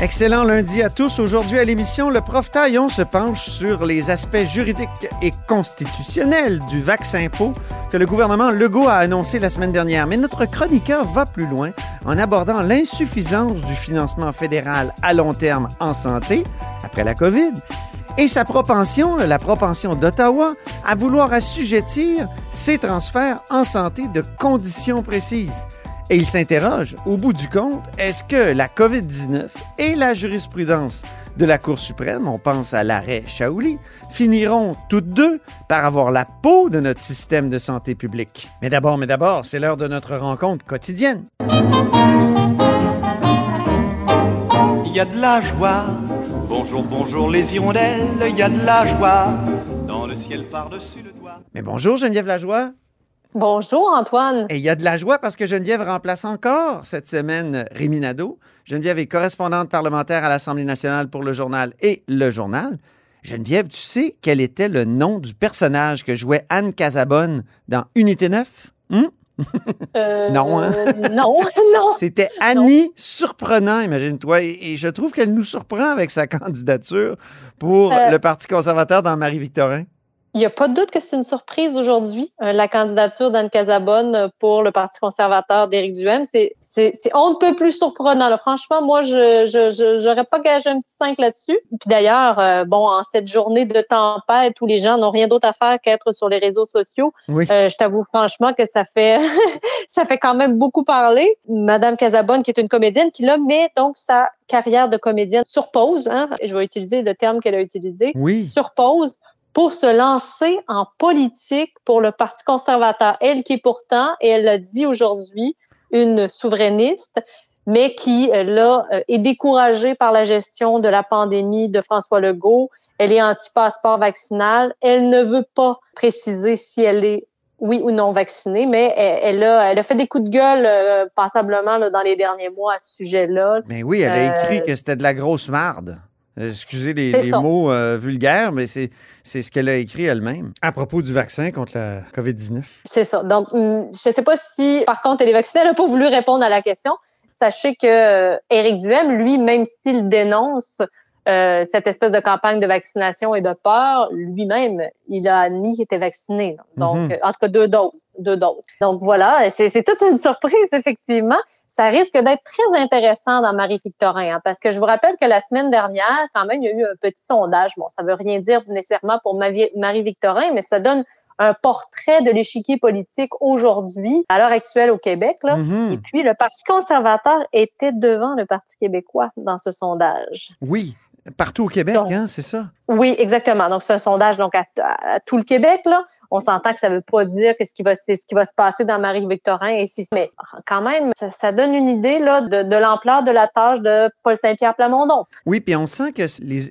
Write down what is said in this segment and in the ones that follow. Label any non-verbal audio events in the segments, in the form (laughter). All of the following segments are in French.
Excellent lundi à tous. Aujourd'hui à l'émission, le prof Taillon se penche sur les aspects juridiques et constitutionnels du vaccin pot que le gouvernement Legault a annoncé la semaine dernière. Mais notre chroniqueur va plus loin en abordant l'insuffisance du financement fédéral à long terme en santé après la COVID et sa propension, la propension d'Ottawa, à vouloir assujettir ces transferts en santé de conditions précises. Et il s'interroge, au bout du compte, est-ce que la COVID-19 et la jurisprudence de la Cour suprême, on pense à l'arrêt Shaouli, finiront toutes deux par avoir la peau de notre système de santé publique? Mais d'abord, mais d'abord, c'est l'heure de notre rencontre quotidienne. Il y a de la joie. Bonjour, bonjour les hirondelles. Il y a de la joie. Dans le ciel par-dessus le toit. Mais bonjour Geneviève Lajoie. Bonjour Antoine. Et il y a de la joie parce que Geneviève remplace encore cette semaine Rémi Nadeau. Geneviève est correspondante parlementaire à l'Assemblée nationale pour le journal et le journal. Geneviève, tu sais quel était le nom du personnage que jouait Anne Casabonne dans Unité 9? Hum? Euh, (laughs) Non, hein? (laughs) non, non. C'était Annie Surprenant, imagine-toi. Et, et je trouve qu'elle nous surprend avec sa candidature pour Euh. le Parti conservateur dans Marie-Victorin. Il n'y a pas de doute que c'est une surprise aujourd'hui, euh, la candidature d'Anne Casabonne pour le Parti conservateur d'Éric Duhem. C'est, c'est, c'est on ne peut plus surprenant. Là. Franchement, moi, je je, je, j'aurais pas gagé un petit 5 là-dessus. Puis d'ailleurs, euh, bon, en cette journée de tempête où les gens n'ont rien d'autre à faire qu'être sur les réseaux sociaux, Oui. Euh, je t'avoue franchement que ça fait (laughs) ça fait quand même beaucoup parler. Madame Casabonne, qui est une comédienne, qui là met donc sa carrière de comédienne sur pause. Hein, je vais utiliser le terme qu'elle a utilisé, Oui. sur pause, pour se lancer en politique pour le Parti conservateur. Elle qui est pourtant, et elle l'a dit aujourd'hui, une souverainiste, mais qui euh, là euh, est découragée par la gestion de la pandémie de François Legault. Elle est anti-passeport vaccinal. Elle ne veut pas préciser si elle est oui ou non vaccinée, mais elle, elle a, elle a fait des coups de gueule euh, passablement là, dans les derniers mois à ce sujet-là. Mais oui, elle a Euh, écrit que c'était de la grosse marde. Euh, Excusez les, mots euh, vulgaires, mais c'est c'est ce qu'elle a écrit elle-même à propos du vaccin contre la COVID-19. C'est ça. Donc, hum, je ne sais pas si, par contre, elle est vaccinée. Elle n'a pas voulu répondre à la question. Sachez que euh, Éric Duhem, lui, même s'il dénonce euh, cette espèce de campagne de vaccination et de peur, lui-même, il a qu'il était vacciné. Donc, euh, en tout cas, deux doses. Deux doses. Donc, voilà, c'est toute une surprise, (laughs) effectivement. Ça risque d'être très intéressant dans Marie-Victorin, hein, parce que je vous rappelle que la semaine dernière, quand même, il y a eu un petit sondage. Bon, ça veut rien dire nécessairement pour Marie-Victorin, mais ça donne un portrait de l'échiquier politique aujourd'hui, à l'heure actuelle au Québec. Là. Mhm. Et puis, le Parti conservateur était devant le Parti québécois dans ce sondage. Oui, partout au Québec, Donc- hein, c'est ça? Oui, exactement. Donc, c'est un sondage donc à, à- à tout le Québec. Là. On s'entend que ça ne veut pas dire que ce qui va, c'est ce qui va se passer dans Marie-Victorin. Et si, mais quand même, ça, ça donne une idée là, de, de l'ampleur de la tâche de Paul Saint-Pierre Plamondon. Oui, puis on sent que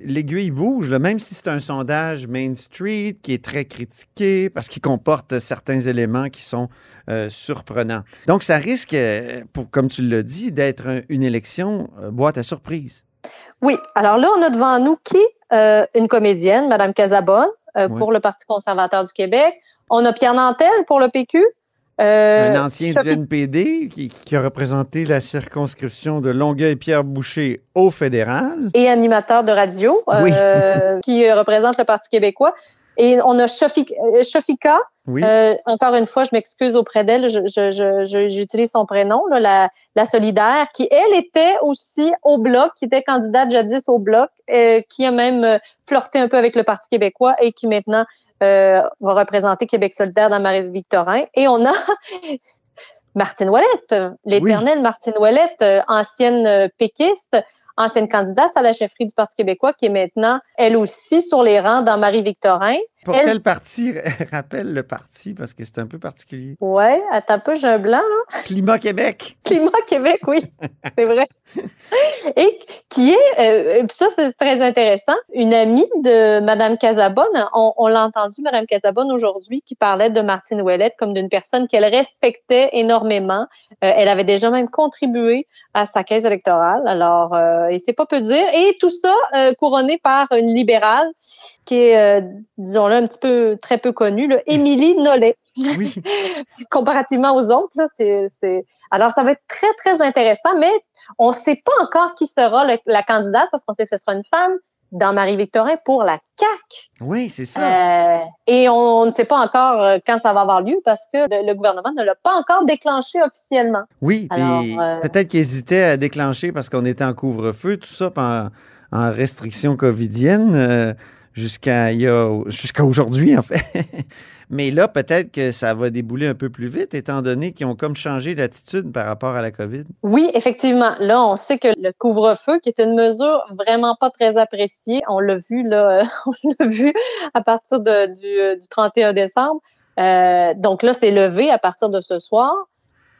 l'aiguille bouge, là, même si c'est un sondage Main Street qui est très critiqué parce qu'il comporte certains éléments qui sont euh, surprenants. Donc, ça risque, euh, pour, comme tu l'as dit, d'être un- une élection euh, boîte à surprise. Oui. Alors là, on a devant nous qui? Euh, une comédienne, Madame Casabonne, euh, pour le Parti conservateur du Québec. On a Pierre Nantel pour le PQ. Euh, un ancien du NPD qui, qui a représenté la circonscription de Longueuil-Pierre-Boucher au fédéral. et animateur de radio Oui. euh, (laughs) qui représente le Parti québécois. Et on a euh, Shafika, Oui. euh, encore une fois, je m'excuse auprès d'elle, je- je- je- je- j'utilise son prénom, là, la, la solidaire, qui, elle, était aussi au Bloc, qui était candidate jadis au Bloc, euh, qui a même euh, flirté un peu avec le Parti québécois et qui maintenant euh, va représenter Québec solidaire dans Marie-Victorin. Et on a (laughs) Martine Ouellette, l'éternelle Martine Ouellette, euh, ancienne péquiste, ancienne candidate à la chefferie du Parti québécois, qui est maintenant, elle aussi, sur les rangs dans Marie-Victorin. Pour Elle- quel parti? (laughs) Rappelle le parti, parce que c'est un peu particulier. Ouais, attends un peu, j'ai un blanc, là. Climat Québec. Climat Québec, oui, (laughs) c'est vrai. Et qui est, euh, puis ça c'est très intéressant, une amie de Madame Casabonne. On, on l'a entendu, Madame Casabonne aujourd'hui, qui parlait de Martine Ouellette comme d'une personne qu'elle respectait énormément. Euh, elle avait déjà même contribué à sa caisse électorale. Alors, euh, et c'est pas peu dire. Et tout ça euh, couronné par une libérale qui est, euh, un petit peu très peu connue, là, Émilie Nollet Oui. (laughs) comparativement aux autres. Là, c'est, c'est... Alors, ça va être très, très intéressant, mais on ne sait pas encore qui sera le- la candidate parce qu'on sait que ce sera une femme dans Marie-Victorin pour la CAQ. Oui, c'est ça. Euh, et on ne sait pas encore euh, quand ça va avoir lieu parce que le, le gouvernement ne l'a pas encore déclenché officiellement. Oui, Alors, euh, peut-être qu'ils hésitaient à déclencher parce qu'on était en couvre-feu, tout ça, en, en restriction covidienne euh, jusqu'à jusqu'à aujourd'hui, en fait. (laughs) Mais là, peut-être que ça va débouler un peu plus vite, étant donné qu'ils ont comme changé d'attitude par rapport à la COVID. Oui, effectivement. Là, on sait que le couvre-feu, qui est une mesure vraiment pas très appréciée, on l'a vu là, (laughs) on l'a vu à partir de- du, euh, du 31 décembre. Euh, donc là, c'est levé à partir de ce soir.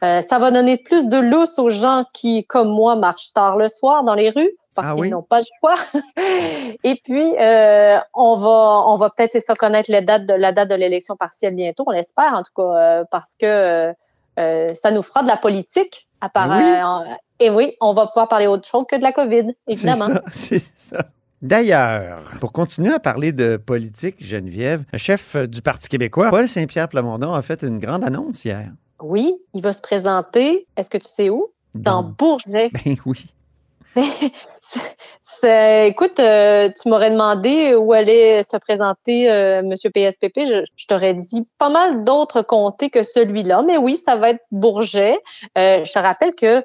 Euh, ça va donner plus de lousse aux gens qui, comme moi, marchent tard le soir dans les rues parce Ah qu'ils oui? n'ont pas le choix. (laughs) Et puis, euh, on va, on va peut-être c'est ça connaître les dates de, la date de l'élection partielle bientôt, on l'espère en tout cas, euh, parce que euh, ça nous fera de la politique. À part, Oui. et oui, on va pouvoir parler autre chose que de la COVID, évidemment. C'est ça, (laughs) c'est ça. D'ailleurs, pour continuer à parler de politique, Geneviève, le chef du Parti québécois, Paul Saint-Pierre Plamondon, a fait une grande annonce hier. Oui, il va se présenter. Est-ce que tu sais où? Dans Donc, Bourget. Ben oui. (laughs) Écoute, euh, tu m'aurais demandé où allait se présenter euh, Monsieur PSPP. Je, je t'aurais dit pas mal d'autres comtés que celui-là, mais oui, ça va être Bourget. Euh, je te rappelle que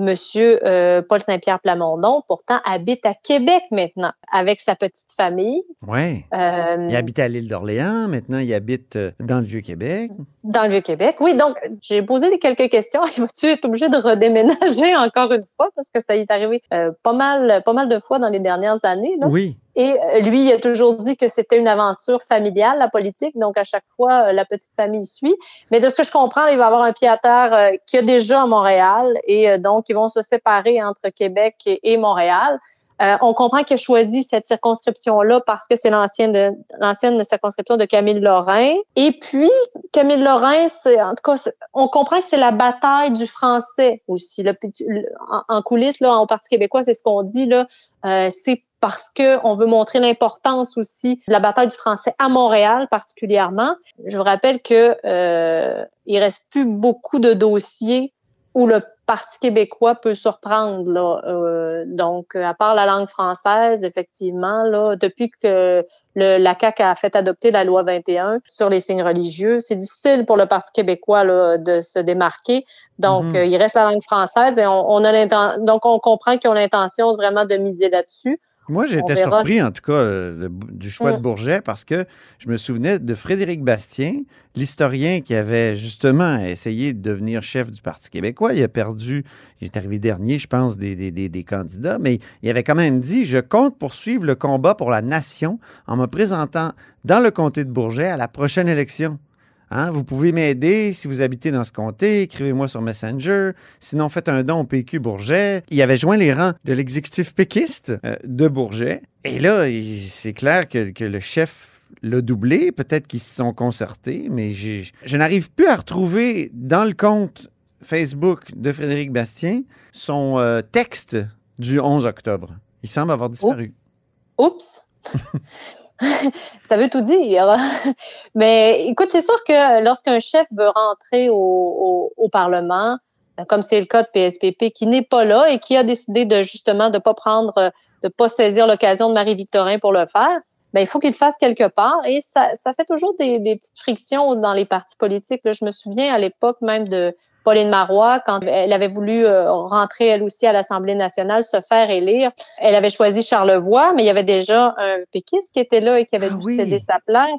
Monsieur euh, Paul Saint-Pierre Plamondon, pourtant, habite à Québec maintenant avec sa petite famille. Ouais. Euh, Il habite à l'île d'Orléans, maintenant il habite euh, dans le Vieux-Québec. Dans le Vieux-Québec, oui. Donc, j'ai posé quelques questions. (laughs) Il va-tu être obligé de redéménager encore une fois? Parce que ça y est arrivé euh, pas mal, pas mal de fois dans les dernières années. Là. Oui. Et euh, lui, il a toujours dit que c'était une aventure familiale, la politique. Donc, à chaque fois, euh, la petite famille suit. Mais de ce que je comprends, il va avoir un pied à terre euh, qu'il y a déjà à Montréal. Et donc, ils vont se séparer entre Québec et Montréal. Euh, on comprend qu'il a choisi cette circonscription-là parce que c'est l'ancienne l'ancienne circonscription de Camille Lorrain. Et puis, Camille Lorrain, c'est, en tout cas, on comprend que c'est la bataille du français aussi. En, en coulisses, là, en Parti québécois, c'est ce qu'on dit, là. Euh, c'est parce que on veut montrer l'importance aussi de la bataille du français à Montréal particulièrement. Je vous rappelle que euh, il reste plus beaucoup de dossiers où le Parti québécois peut surprendre là. Euh, donc, à part la langue française, effectivement, là, depuis que le, la CAQ a fait adopter la loi 21 sur les signes religieux, c'est difficile pour le Parti québécois là, de se démarquer. Donc, Mhm. euh, il reste la langue française et on, on a donc on comprend qu'ils ont l'intention vraiment de miser là-dessus. Moi, j'étais surpris, en tout cas, euh, de- du choix de Mm. Bourget parce que je me souvenais de Frédéric Bastien, l'historien qui avait justement essayé de devenir chef du Parti québécois. Il a perdu, il est arrivé dernier, je pense, des, des- des- des candidats, mais il avait quand même dit Je compte poursuivre le combat pour la nation en me présentant dans le comté de Bourget à la prochaine élection. Hein, vous pouvez m'aider si vous habitez dans ce comté, écrivez-moi sur Messenger. Sinon, faites un don au PQ Bourget. Il avait joint les rangs de l'exécutif péquiste euh, de Bourget. Et là, c'est clair que, que le chef l'a doublé. Peut-être qu'ils se sont concertés, mais je n'arrive plus à retrouver dans le compte Facebook de Frédéric Bastien son euh, texte du 11 octobre. Il semble avoir disparu. Oups! (laughs) (laughs) ça veut tout dire. (laughs) Mais écoute, c'est sûr que lorsqu'un chef veut rentrer au, Parlement, euh, comme c'est le cas de PSPP, qui n'est pas là et qui a décidé de justement de pas prendre, euh, de pas saisir l'occasion de Marie-Victorin pour le faire, ben, il faut qu'il le fasse quelque part. Et ça, fait toujours des, petites frictions dans les partis politiques. Je me souviens à l'époque même de Pauline Marois, quand elle avait voulu euh, rentrer elle aussi à l'Assemblée nationale, se faire élire, elle avait choisi Charlevoix, mais il y avait déjà un péquiste qui était là et qui avait Ah dû oui. céder sa place.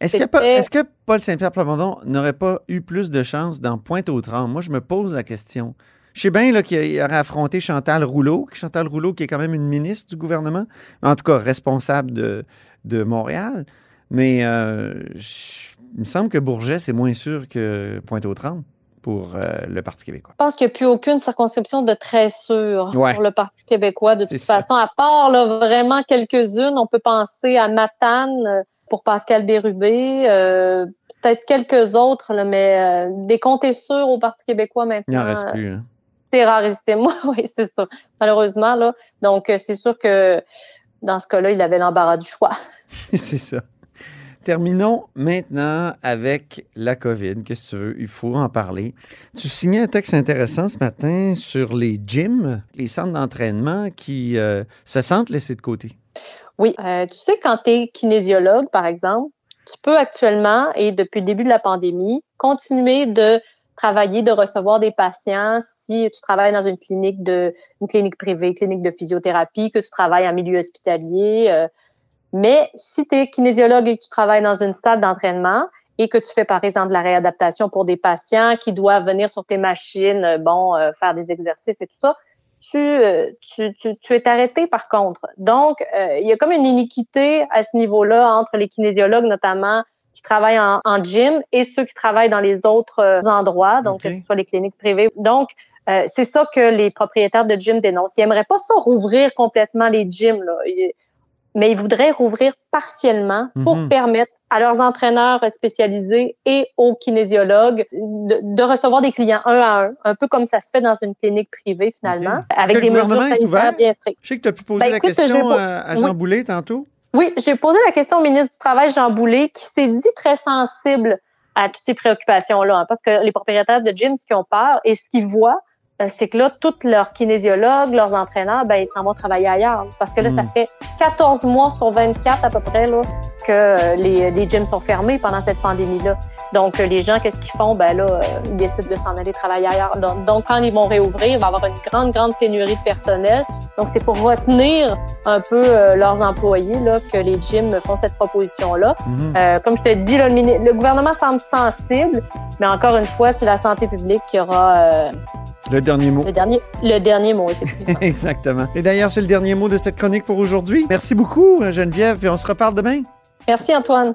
Est-ce que, est-ce que Paul Saint-Pierre Plamondon n'aurait pas eu plus de chance dans Pointe-aux-Trembles? Moi, je me pose la question. Je sais bien qu'il aurait affronté Chantal Rouleau, Chantal Rouleau qui est quand même une ministre du gouvernement, en tout cas responsable de, de Montréal. Mais euh, je- il me semble que Bourget, c'est moins sûr que Pointe-aux-Trembles pour euh, le Parti québécois. Je pense qu'il n'y a plus aucune circonscription de très sûre Ouais. pour le Parti québécois. De toute ça. façon, à part là, vraiment quelques-unes, on peut penser à Matane euh, pour Pascal Bérubé, euh, peut-être quelques autres, là, mais euh, des comptes sûrs au Parti québécois Il maintenant. n'en reste plus. hein. C'est rarisité. (laughs) Moi, oui, c'est ça. Malheureusement, là. Donc, c'est sûr que dans ce cas-là, il avait l'embarras du choix. (laughs) c'est ça. Terminons maintenant avec la COVID. Qu'est-ce que tu veux? Il faut en parler. Tu signais un texte intéressant ce matin sur les gyms, les centres d'entraînement qui euh, se sentent laissés de côté. Oui. Euh, tu sais, quand tu es kinésiologue, par exemple, tu peux actuellement, et depuis le début de la pandémie, continuer de travailler, de recevoir des patients si tu travailles dans une clinique de une clinique privée, clinique de physiothérapie, que tu travailles en milieu hospitalier. euh, mais si tu es kinésiologue et que tu travailles dans une salle d'entraînement et que tu fais par exemple la réadaptation pour des patients qui doivent venir sur tes machines, euh, bon, euh, faire des exercices et tout ça, tu, euh, tu, tu, tu es arrêté par contre. Donc, euh, il y a comme une iniquité à ce niveau-là entre les kinésiologues notamment qui travaillent en, en gym et ceux qui travaillent dans les autres euh, endroits, donc que ce soit les cliniques privées. Donc, euh, c'est ça que les propriétaires de gym dénoncent. Ils aimeraient pas ça rouvrir complètement les gyms, là. Ils- mais ils voudraient rouvrir partiellement pour Mhm. permettre à leurs entraîneurs spécialisés et aux kinésiologues de, de recevoir des clients un à un, un peu comme ça se fait dans une clinique privée finalement, Ok. avec des le mesures gouvernement est ouvert? sanitaires bien strictes. Je sais que tu as pu poser Ben, la écoute, question je à, Jean oui. Boulet tantôt. Oui, j'ai posé la question au ministre du Travail, Jean Boulet, qui s'est dit très sensible à toutes ces préoccupations-là, hein, parce que les propriétaires de gym, ce qu'ils ont peur et ce qu'ils voient, c'est que là, tous leurs kinésiologues, leurs entraîneurs, ben, ils s'en vont travailler ailleurs. Parce que là, ça Mm. fait 14 mois sur 24 à peu près là, que euh, les, les gyms sont fermés pendant cette pandémie-là. Donc, euh, les gens, qu'est-ce qu'ils font? Ben là, euh, ils décident de s'en aller travailler ailleurs. Donc, donc, quand ils vont réouvrir, il va y avoir une grande, grande pénurie de personnel. Donc, c'est pour retenir un peu euh, leurs employés là, que les gyms font cette proposition-là. Mhm. Euh, comme je te dis, là, le, le gouvernement semble sensible, mais encore une fois, c'est la santé publique qui aura euh, Le dernier mot. le, dernier, le dernier mot, effectivement. (laughs) Exactement. Et d'ailleurs, c'est le dernier mot de cette chronique pour aujourd'hui. Merci beaucoup, Geneviève, puis on se reparle demain. Merci, Antoine.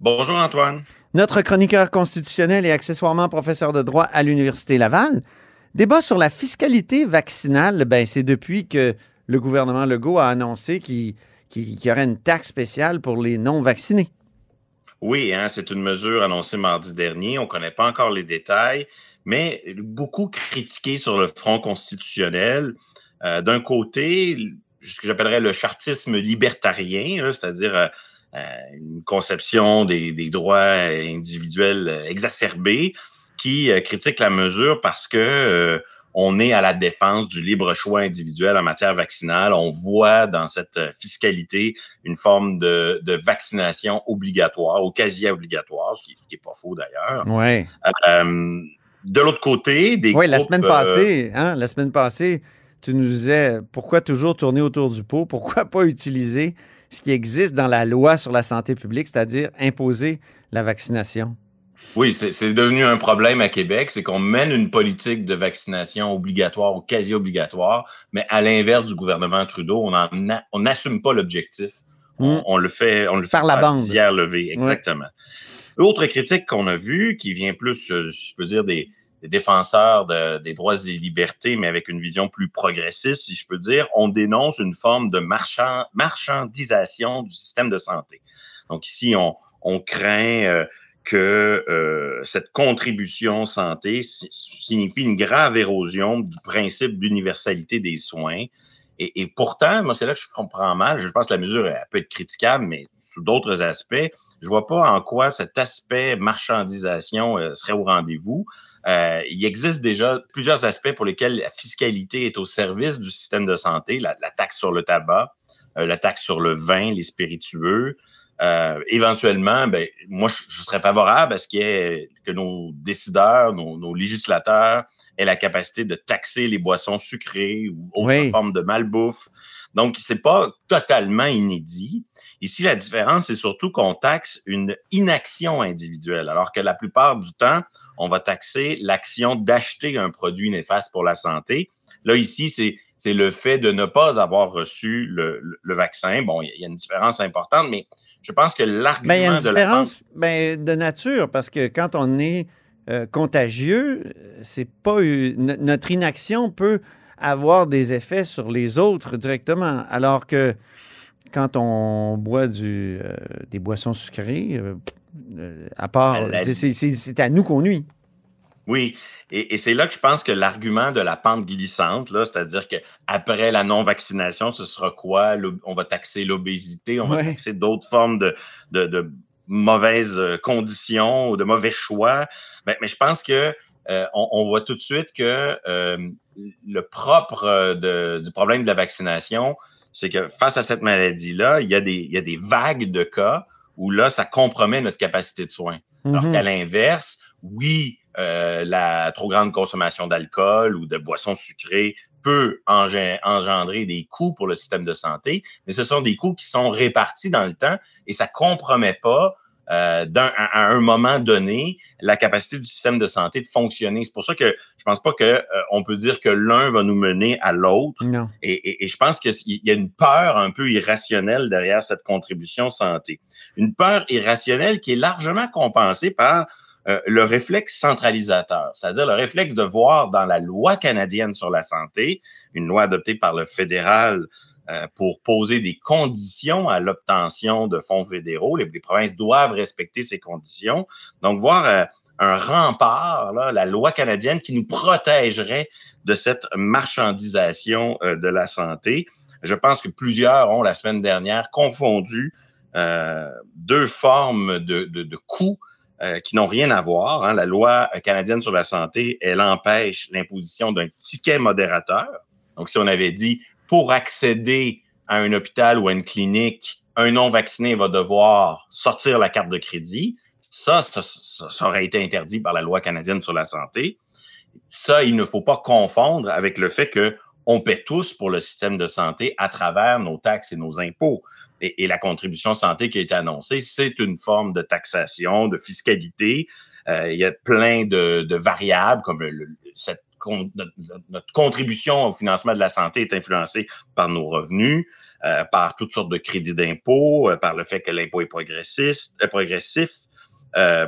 Bonjour Antoine. Notre chroniqueur constitutionnel et accessoirement professeur de droit à l'Université Laval. Débat sur la fiscalité vaccinale, ben, c'est depuis que le gouvernement Legault a annoncé qu'il y aurait une taxe spéciale pour les non-vaccinés. Oui, hein, c'est une mesure annoncée mardi dernier. On ne connaît pas encore les détails, mais beaucoup critiqué sur le front constitutionnel. Euh, D'un côté, ce que j'appellerais le chartisme libertarien, hein, c'est-à-dire euh, une conception des, des droits individuels euh, exacerbés, qui euh, critique la mesure parce que euh, on est à la défense du libre choix individuel en matière vaccinale. On voit dans cette euh, fiscalité une forme de, de vaccination obligatoire ou quasi obligatoire, ce qui n'est pas faux d'ailleurs. Oui. Euh, de l'autre côté, des Oui, la semaine euh, passée, hein, la semaine passée, tu nous disais pourquoi toujours tourner autour du pot, pourquoi (laughs) pas utiliser ce qui existe dans la loi sur la santé publique, c'est-à-dire imposer la vaccination. Oui, c'est devenu un problème à Québec, c'est qu'on mène une politique de vaccination obligatoire ou quasi obligatoire, mais à l'inverse du gouvernement Trudeau, on n'assume pas l'objectif. On, Mm. on le fait, on le fait Par la à bande. levée, exactement. L'autre critique qu'on a vue, qui vient plus, euh, je peux dire, des, des défenseurs de- des droits et libertés, mais avec une vision plus progressiste, si je peux dire, on dénonce une forme de marchand, marchandisation du système de santé. Donc ici, on, craint euh, que euh, cette contribution santé si- signifie une grave érosion du principe d'universalité des soins Et, pourtant, moi, c'est là que je comprends mal. Je pense que la mesure elle peut être critiquable, mais sous d'autres aspects, je vois pas en quoi cet aspect marchandisation euh, serait au rendez-vous. Euh, il existe déjà plusieurs aspects pour lesquels la fiscalité est au service du système de santé, la, taxe sur le tabac, euh, la taxe sur le vin, les spiritueux. éventuellement, ben, moi, je, serais favorable à ce que nos décideurs, nos législateurs ait la capacité de taxer les boissons sucrées ou autres formes de malbouffe. Donc, c'est pas totalement inédit. Ici, la différence, c'est surtout qu'on taxe une inaction individuelle, alors que la plupart du temps, on va taxer l'action d'acheter un produit néfaste pour la santé. Là, ici, c'est c'est le fait de ne pas avoir reçu le, le, vaccin. Bon, il y a une différence importante, mais je pense que l'argument ben, il y a une de différence ben, de nature, parce que quand on est euh, contagieux, c'est pas notre inaction peut avoir des effets sur les autres directement, alors que quand on boit du, euh, des boissons sucrées, euh, à part, ben, c'est à nous qu'on nuit. Oui, et, c'est là que je pense que l'argument de la pente glissante, c'est-à-dire qu'après la non-vaccination, ce sera quoi? On va taxer l'obésité, on va taxer d'autres formes de, de mauvaises euh, conditions ou de mauvais choix. Mais, mais je pense que euh, on, on, voit tout de suite que euh, le propre de, du problème de la vaccination, c'est que face à cette maladie-là, il, y a des, il y a des vagues de cas où là, ça compromet notre capacité de soins. Alors mm-hmm. qu'à l'inverse, oui, euh, la trop grande consommation d'alcool ou de boissons sucrées peut engendrer des coûts pour le système de santé, mais ce sont des coûts qui sont répartis dans le temps et ça compromet pas euh, à, un moment donné la capacité du système de santé de fonctionner. C'est pour ça que je pense pas que euh, on peut dire que l'un va nous mener à l'autre. Et, et, et, je pense qu'il y a une peur un peu irrationnelle derrière cette contribution santé. Une peur irrationnelle qui est largement compensée par euh, le réflexe centralisateur, c'est-à-dire le réflexe de voir dans la loi canadienne sur la santé, une loi adoptée par le fédéral pour poser des conditions à l'obtention de fonds fédéraux. Les, provinces doivent respecter ces conditions. Donc, voir euh, un rempart, là, la loi canadienne qui nous protégerait de cette marchandisation de la santé. Je pense que plusieurs ont la semaine dernière confondu deux formes de, de, de coûts euh, qui n'ont rien à voir. Hein. La loi canadienne sur la santé, elle empêche l'imposition d'un ticket modérateur. Donc, si on avait dit pour accéder à un hôpital ou à une clinique, un non-vacciné va devoir sortir la carte de crédit, ça, ça, ça, aurait été interdit par la loi canadienne sur la santé. Ça, il ne faut pas confondre avec le fait que on paie tous pour le système de santé à travers nos taxes et nos impôts et, la contribution santé qui a été annoncée, c'est une forme de taxation, de fiscalité. Euh, il y a plein de, variables comme cette, notre, contribution au financement de la santé est influencée par nos revenus, euh, par toutes sortes de crédits d'impôt, euh, par le fait que l'impôt est progressiste, progressif.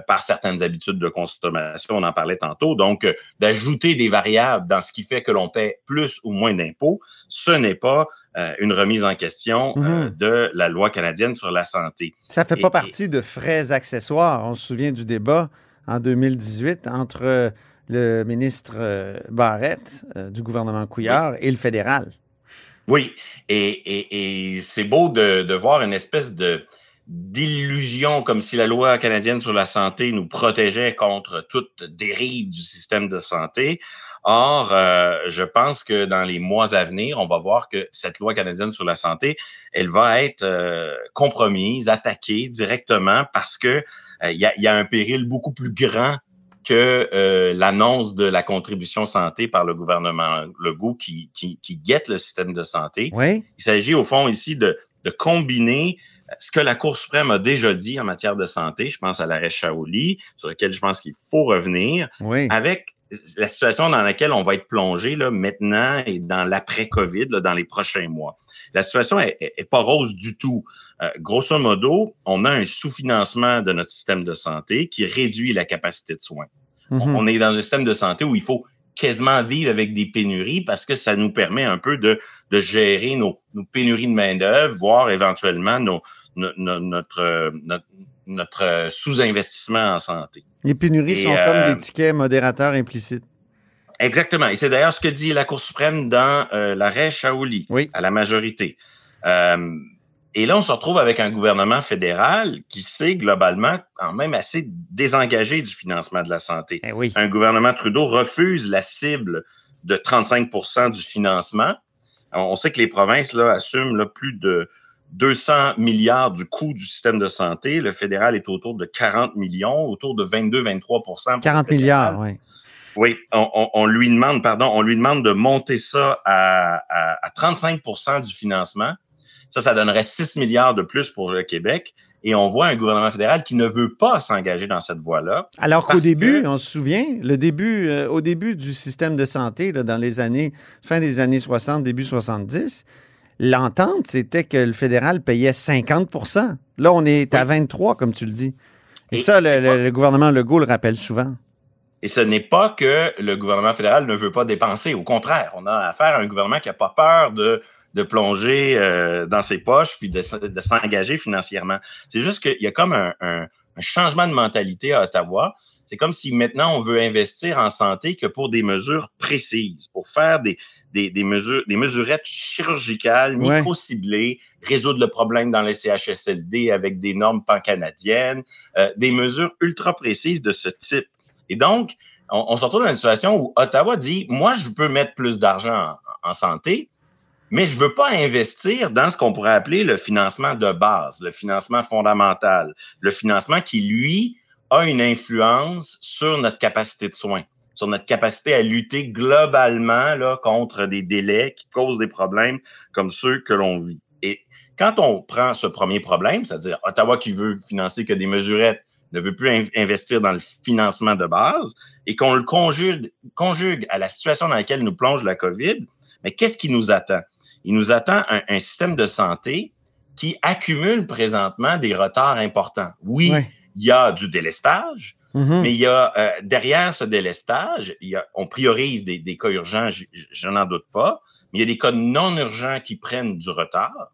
par certaines habitudes de consommation, on en parlait tantôt. Donc, d'ajouter des variables dans ce qui fait que l'on paie plus ou moins d'impôts, ce n'est pas euh, une remise en question euh, mhm. de la loi canadienne sur la santé. Ça ne fait pas partie de frais accessoires. On se souvient du débat en 2018 entre le ministre euh, Barrette du gouvernement Couillard et le fédéral. Oui, et, c'est beau de, de, voir une espèce de d'illusion, comme si la loi canadienne sur la santé nous protégeait contre toute dérive du système de santé. Or, euh, je pense que dans les mois à venir, on va voir que cette loi canadienne sur la santé, elle va être euh, compromise, attaquée directement parce que euh, il y, a, un péril beaucoup plus grand que l'annonce de la contribution santé par le gouvernement Legault qui, qui, qui guette le système de santé. Oui. Il s'agit au fond ici de, de combiner ce que la Cour suprême a déjà dit en matière de santé, je pense à l'arrêt Shaoli, sur lequel je pense qu'il faut revenir, avec la situation dans laquelle on va être plongé là, maintenant et dans l'après-COVID, dans les prochains mois. La situation est, pas rose du tout. Euh, grosso modo, on a un sous-financement de notre système de santé qui réduit la capacité de soins. Mm-hmm. on, est dans un système de santé où il faut quasiment vivre avec des pénuries parce que ça nous permet un peu de, de gérer nos, nos pénuries de main-d'œuvre, voire éventuellement nos, notre, notre, notre sous-investissement en santé. Les pénuries sont comme des euh, tickets modérateurs implicites. Exactement. Et c'est d'ailleurs ce que dit la Cour suprême dans euh, l'arrêt Shaoli, Oui. à la majorité. Euh, et là, on se retrouve avec un gouvernement fédéral qui s'est globalement quand même assez désengagé du financement de la santé. Eh oui. Un gouvernement Trudeau refuse la cible de 35% du financement. On sait que les provinces là, assument là, plus de 200 milliards du coût du système de santé. Le fédéral est autour de 40 millions, autour de 22-23 pour le 40 fédéral. milliards, oui. Oui, on, on- on lui demande, pardon, on lui demande de monter ça à, à- à 35% du financement. Ça, ça donnerait 6 milliards de plus pour le Québec. Et on voit un gouvernement fédéral qui ne veut pas s'engager dans cette voie-là. Alors qu'au début, que- on se souvient, le début, euh, au début du système de santé, là, dans les années, fin des années 60, début 70, l'entente, c'était que le fédéral payait 50% Là, on est à 23, comme tu le dis. Et, Et ça, le gouvernement Legault le rappelle souvent. Et ce n'est pas que le gouvernement fédéral ne veut pas dépenser. Au contraire, on a affaire à un gouvernement qui n'a pas peur de, de plonger euh, dans ses poches puis de, s'engager financièrement. C'est juste qu'il y a comme un, un- un changement de mentalité à Ottawa. C'est comme si maintenant on veut investir en santé que pour des mesures précises, pour faire des, des, des mesures, des mesurettes chirurgicales, Ouais. micro-ciblées, résoudre le problème dans les CHSLD avec des normes pan-canadiennes, euh, des mesures ultra précises de ce type. Et donc, on, on se retrouve dans une situation où Ottawa dit, moi, je peux mettre plus d'argent en, santé, mais je veux pas investir dans ce qu'on pourrait appeler le financement de base, le financement fondamental, le financement qui, lui, a une influence sur notre capacité de soins, sur notre capacité à lutter globalement là, contre des délais qui causent des problèmes comme ceux que l'on vit. Et quand on prend ce premier problème, c'est-à-dire Ottawa qui veut financer que des mesurettes, ne veut plus in- investir dans le financement de base et qu'on le conjugue, conjugue à la situation dans laquelle nous plonge la COVID, mais qu'est-ce qui nous attend? Il nous attend un, un système de santé qui accumule présentement des retards importants. Oui, Ouais. il y a du délestage, Mhm. mais il y a euh, derrière ce délestage, il y a, on priorise des, des cas urgents, je, je- je n'en doute pas, mais il y a des cas non urgents qui prennent du retard.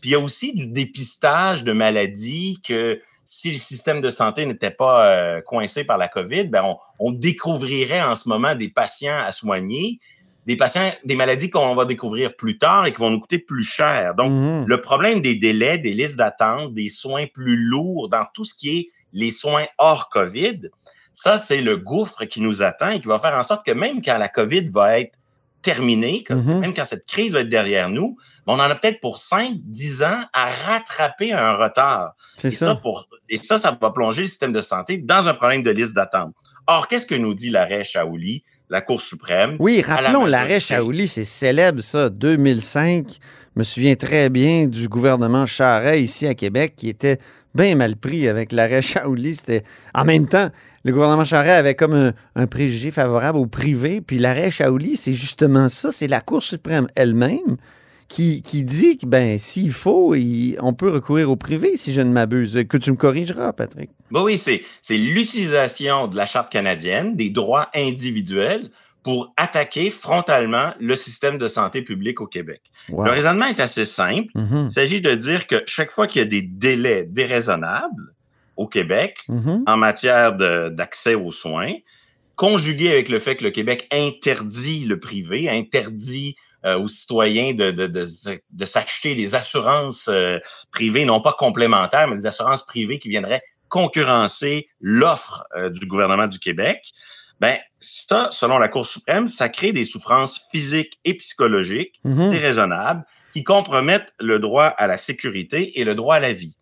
Puis il y a aussi du dépistage de maladies que si le système de santé n'était pas euh, coincé par la COVID, ben on, on découvrirait en ce moment des patients à soigner, des patients, des maladies qu'on va découvrir plus tard et qui vont nous coûter plus cher. Donc, Mhm. le problème des délais, des listes d'attente, des soins plus lourds dans tout ce qui est les soins hors COVID, ça, c'est le gouffre qui nous attend et qui va faire en sorte que même quand la COVID va être terminée, que- Mhm. même quand cette crise va être derrière nous, on en a peut-être pour 5, 10 ans à rattraper un retard. C'est Et ça. ça, pour, et ça, ça va plonger le système de santé dans un problème de liste d'attente. Or, qu'est-ce que nous dit l'arrêt Shaoli, la Cour suprême? Oui, rappelons l'arrêt. Shaoli, c'est célèbre ça, 2005. Je me souviens très bien du gouvernement Charest ici à Québec qui était bien mal pris avec l'arrêt Shaoli. C'était en même temps, le gouvernement Charest avait comme un, un préjugé favorable au privé, puis l'arrêt Shaoli, c'est justement ça, c'est la Cour suprême elle-même qui, qui dit que ben s'il faut, il- on peut recourir au privé si je ne m'abuse. Que tu me corrigeras, Patrick. Ben oui, c'est, l'utilisation de la Charte canadienne, des droits individuels, pour attaquer frontalement le système de santé publique au Québec. Wow. Le raisonnement est assez simple. Mhm, Il s'agit de dire que chaque fois qu'il y a des délais déraisonnables au Québec mhm. en matière d'accès aux soins, conjugué avec le fait que le Québec interdit le privé, interdit euh, aux citoyens de, de, de, de s'acheter des assurances euh, privées, non pas complémentaires, mais des assurances privées qui viendraient concurrencer l'offre euh, du gouvernement du Québec, ben ça, selon la Cour suprême, ça crée des souffrances physiques et psychologiques Mhm. déraisonnables qui compromettent le droit à la sécurité et le droit à la vie.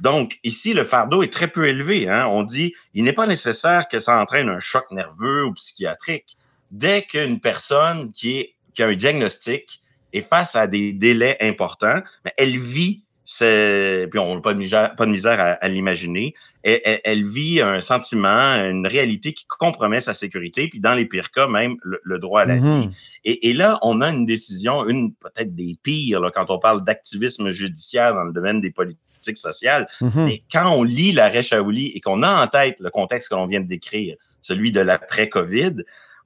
Donc, ici, le fardeau est très peu élevé. Hein? On dit, il n'est pas nécessaire que ça entraîne un choc nerveux ou psychiatrique. Dès qu'une personne qui, est, qui a un diagnostic est face à des délais importants, elle vit, c'est- puis on n'a pas de misère, pas de misère à, à l'imaginer, elle, elle- elle vit un sentiment, une réalité qui compromet sa sécurité, puis dans les pires cas, même le, le droit à la vie. Mhm. Et, et là, on a une décision, une peut-être des pires, là, quand on parle d'activisme judiciaire dans le domaine des politiques sociales. Mhm. Mais quand on lit l'arrêt Shaoli et qu'on a en tête le contexte que l'on vient de décrire, celui de l'après-COVID,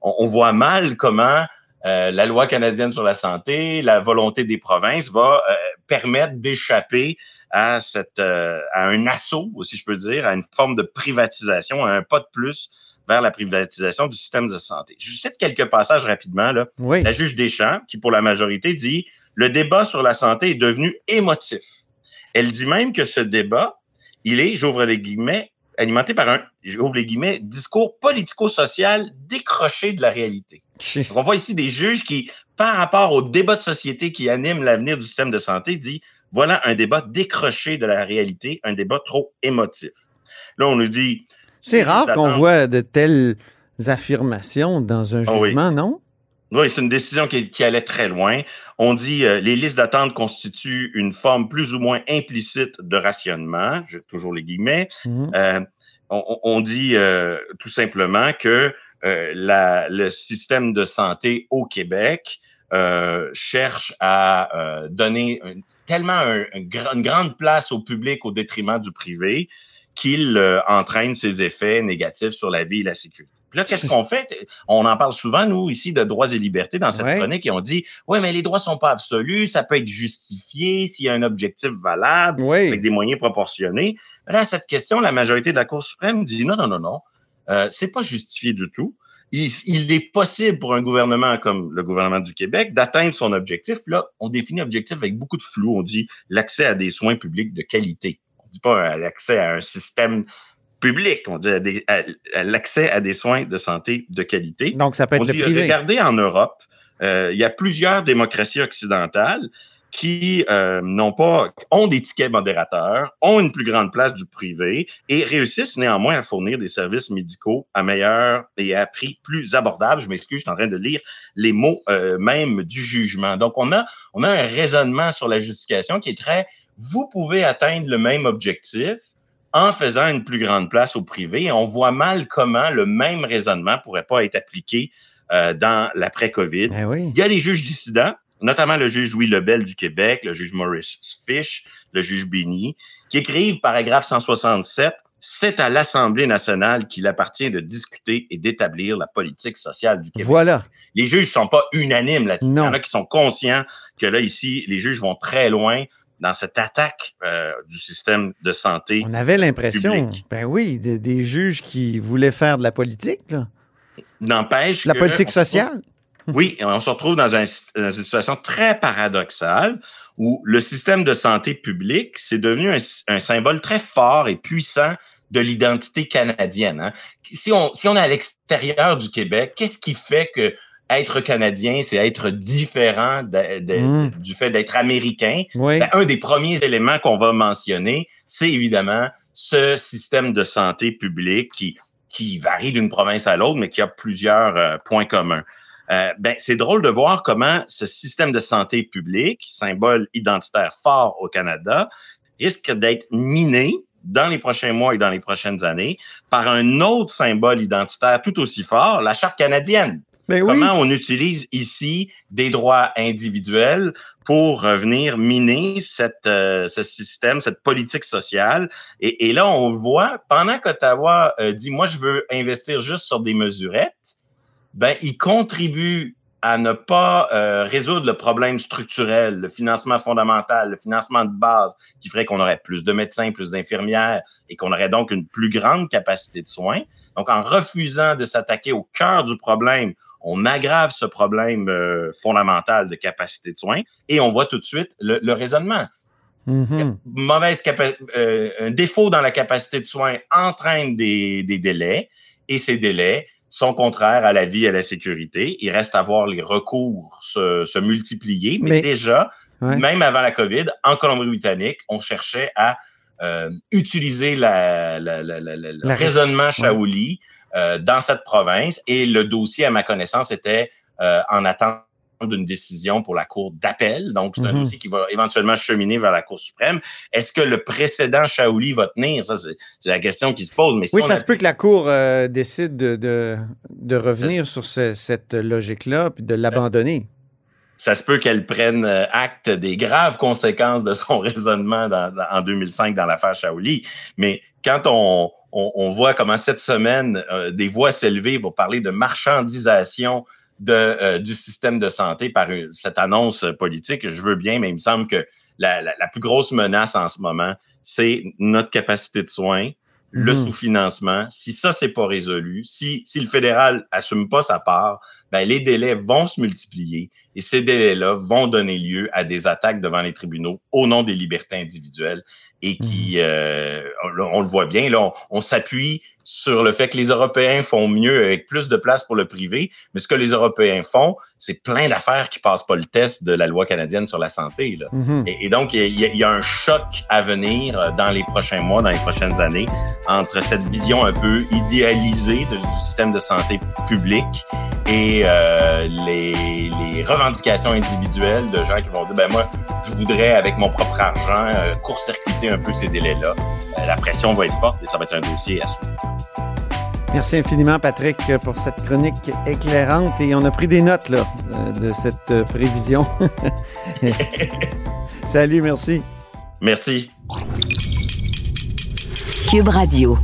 on, on voit mal comment euh, la loi canadienne sur la santé, la volonté des provinces va euh, permettre d'échapper à, cette, à un assaut, si je peux dire, à une forme de privatisation, à un pas de plus vers la privatisation du système de santé. Je cite quelques passages rapidement. Là. La juge Deschamps, qui pour la majorité dit le débat sur la santé est devenu émotif. Elle dit même que ce débat, il est, j'ouvre les guillemets, alimenté par un, j'ouvre les guillemets, discours politico-social décroché de la réalité. (laughs) on voit ici des juges qui, par rapport au débat de société qui anime l'avenir du système de santé, dit voilà un débat décroché de la réalité, un débat trop émotif. Là, on nous dit. C'est rare qu'on voit de telles affirmations dans un ah jugement, non? Oui, c'est une décision qui, allait très loin. On dit euh, les listes d'attente constituent une forme plus ou moins implicite de rationnement. J'ai toujours les guillemets. Mhm. Euh, on, dit euh, tout simplement que la, le système de santé au Québec cherche à donner tellement une grande place au public au détriment du privé qu'il entraîne ses effets négatifs sur la vie et la sécurité. Puis là, qu'est-ce (laughs) qu'on fait? On en parle souvent, nous, ici, de droits et libertés dans cette chronique, et on dit, oui, mais les droits sont pas absolus, ça peut être justifié s'il y a un objectif valable, avec des moyens proportionnés. là, cette question, la majorité de la Cour suprême dit, non, non, non, non, euh, c'est pas justifié du tout. Il, il, est possible pour un gouvernement comme le gouvernement du Québec d'atteindre son objectif. Là, on définit objectif avec beaucoup de flou. On dit l'accès à des soins publics de qualité. On dit pas l'accès à un système public, on dit l'accès à des soins de santé de qualité. Donc, ça peut être on dit, privé. Regardez en Europe, euh, il y a plusieurs démocraties occidentales qui euh, n'ont pas ont des tickets modérateurs, ont une plus grande place du privé et réussissent néanmoins à fournir des services médicaux à meilleur et à prix plus abordable. Je m'excuse, je suis en train de lire les mots euh, même du jugement. Donc on a on a un raisonnement sur la justification qui est très vous pouvez atteindre le même objectif en faisant une plus grande place au privé. on voit mal comment le même raisonnement pourrait pas être appliqué euh, dans l'après-COVID. Eh Il y a des juges dissidents, notamment le juge Louis Lebel du Québec, le juge Maurice Fish, le juge Béni, qui écrivent, paragraphe 167, c'est à l'Assemblée nationale qu'il appartient de discuter et d'établir la politique sociale du Québec. Voilà. Les juges sont pas unanimes là-dessus. Il y en a qui sont conscients que là, ici, les juges vont très loin dans cette attaque euh, du système de santé. On avait l'impression, ben oui, des, juges qui voulaient faire de la politique, là. N'empêche La politique sociale. Oui, on se retrouve dans, une situation très paradoxale où le système de santé publique, c'est devenu un, symbole très fort et puissant de l'identité canadienne. Hein. Si, on, si on est à l'extérieur du Québec, qu'est-ce qui fait que être canadien, c'est être différent mm. du fait d'être américain? Ben, un des premiers éléments qu'on va mentionner, c'est évidemment ce système de santé publique qui, qui varie d'une province à l'autre, mais qui a plusieurs euh, points communs. Euh, ben, c'est drôle de voir comment ce système de santé publique, symbole identitaire fort au Canada, risque d'être miné dans les prochains mois et dans les prochaines années par un autre symbole identitaire tout aussi fort, la Charte canadienne. Ben Comment on utilise ici des droits individuels pour venir miner cette, euh, ce système, cette politique sociale? Et, là, on voit, pendant qu'Ottawa euh, dit, moi, je veux investir juste sur des mesurettes, ben, il contribue à ne pas euh, résoudre le problème structurel, le financement fondamental, le financement de base, qui ferait qu'on aurait plus de médecins, plus d'infirmières et qu'on aurait donc une plus grande capacité de soins. Donc, en refusant de s'attaquer au cœur du problème, on aggrave ce problème euh, fondamental de capacité de soins et on voit tout de suite le, raisonnement. Mm-hmm. Mauvaise euh, un défaut dans la capacité de soins entraîne des, délais et ces délais sont contraires à la vie et à la sécurité. Il reste à voir les recours se, multiplier, mais, déjà, même avant la COVID, en Colombie-Britannique, on cherchait à euh, utiliser la, le raisonnement Shaoli euh, dans cette province. Et le dossier, à ma connaissance, était euh, en attente d'une décision pour la Cour d'appel. Donc, c'est un mhm. dossier qui va éventuellement cheminer vers la Cour suprême. Est-ce que le précédent Shaoli va tenir? Ça, c'est la question qui se pose. Mais oui, ça se peut que la Cour euh, décide de, de, revenir sur cette logique-là puis de l'abandonner. Ça se peut qu'elle prenne acte des graves conséquences de son (laughs) raisonnement en 2005 dans l'affaire Shaoli. Mais quand on, on, voit comment cette semaine, euh, des voix s'élever pour parler de marchandisation de, euh, du système de santé par cette annonce politique. Je veux bien, mais il me semble que la, la, la plus grosse menace en ce moment, c'est notre capacité de soins, le Mhm. sous-financement. Si ça, c'est pas résolu, si, si le fédéral assume pas sa part, ben, les délais vont se multiplier et ces délais-là vont donner lieu à des attaques devant les tribunaux au nom des libertés individuelles et qui, euh, on, on le voit bien, là, on, on s'appuie sur le fait que les Européens font mieux avec plus de place pour le privé, mais ce que les Européens font, c'est plein d'affaires qui passent pas le test de la loi canadienne sur la santé. Là. Mhm. Et, et donc, il y, a, il y a un choc à venir euh, dans les prochains mois, dans les prochaines années, entre cette vision un peu idéalisée de- du système de santé public et euh, les, les revendications individuelles de gens qui vont dire, ben moi, je voudrais, avec mon propre argent, euh, court-circuiter un peu ces délais-là. Euh, la pression va être forte et ça va être un dossier à suivre. Merci infiniment, Patrick, pour cette chronique éclairante. Et on a pris des notes là, euh, de cette prévision. (laughs) Salut, merci. Merci. Cube Radio.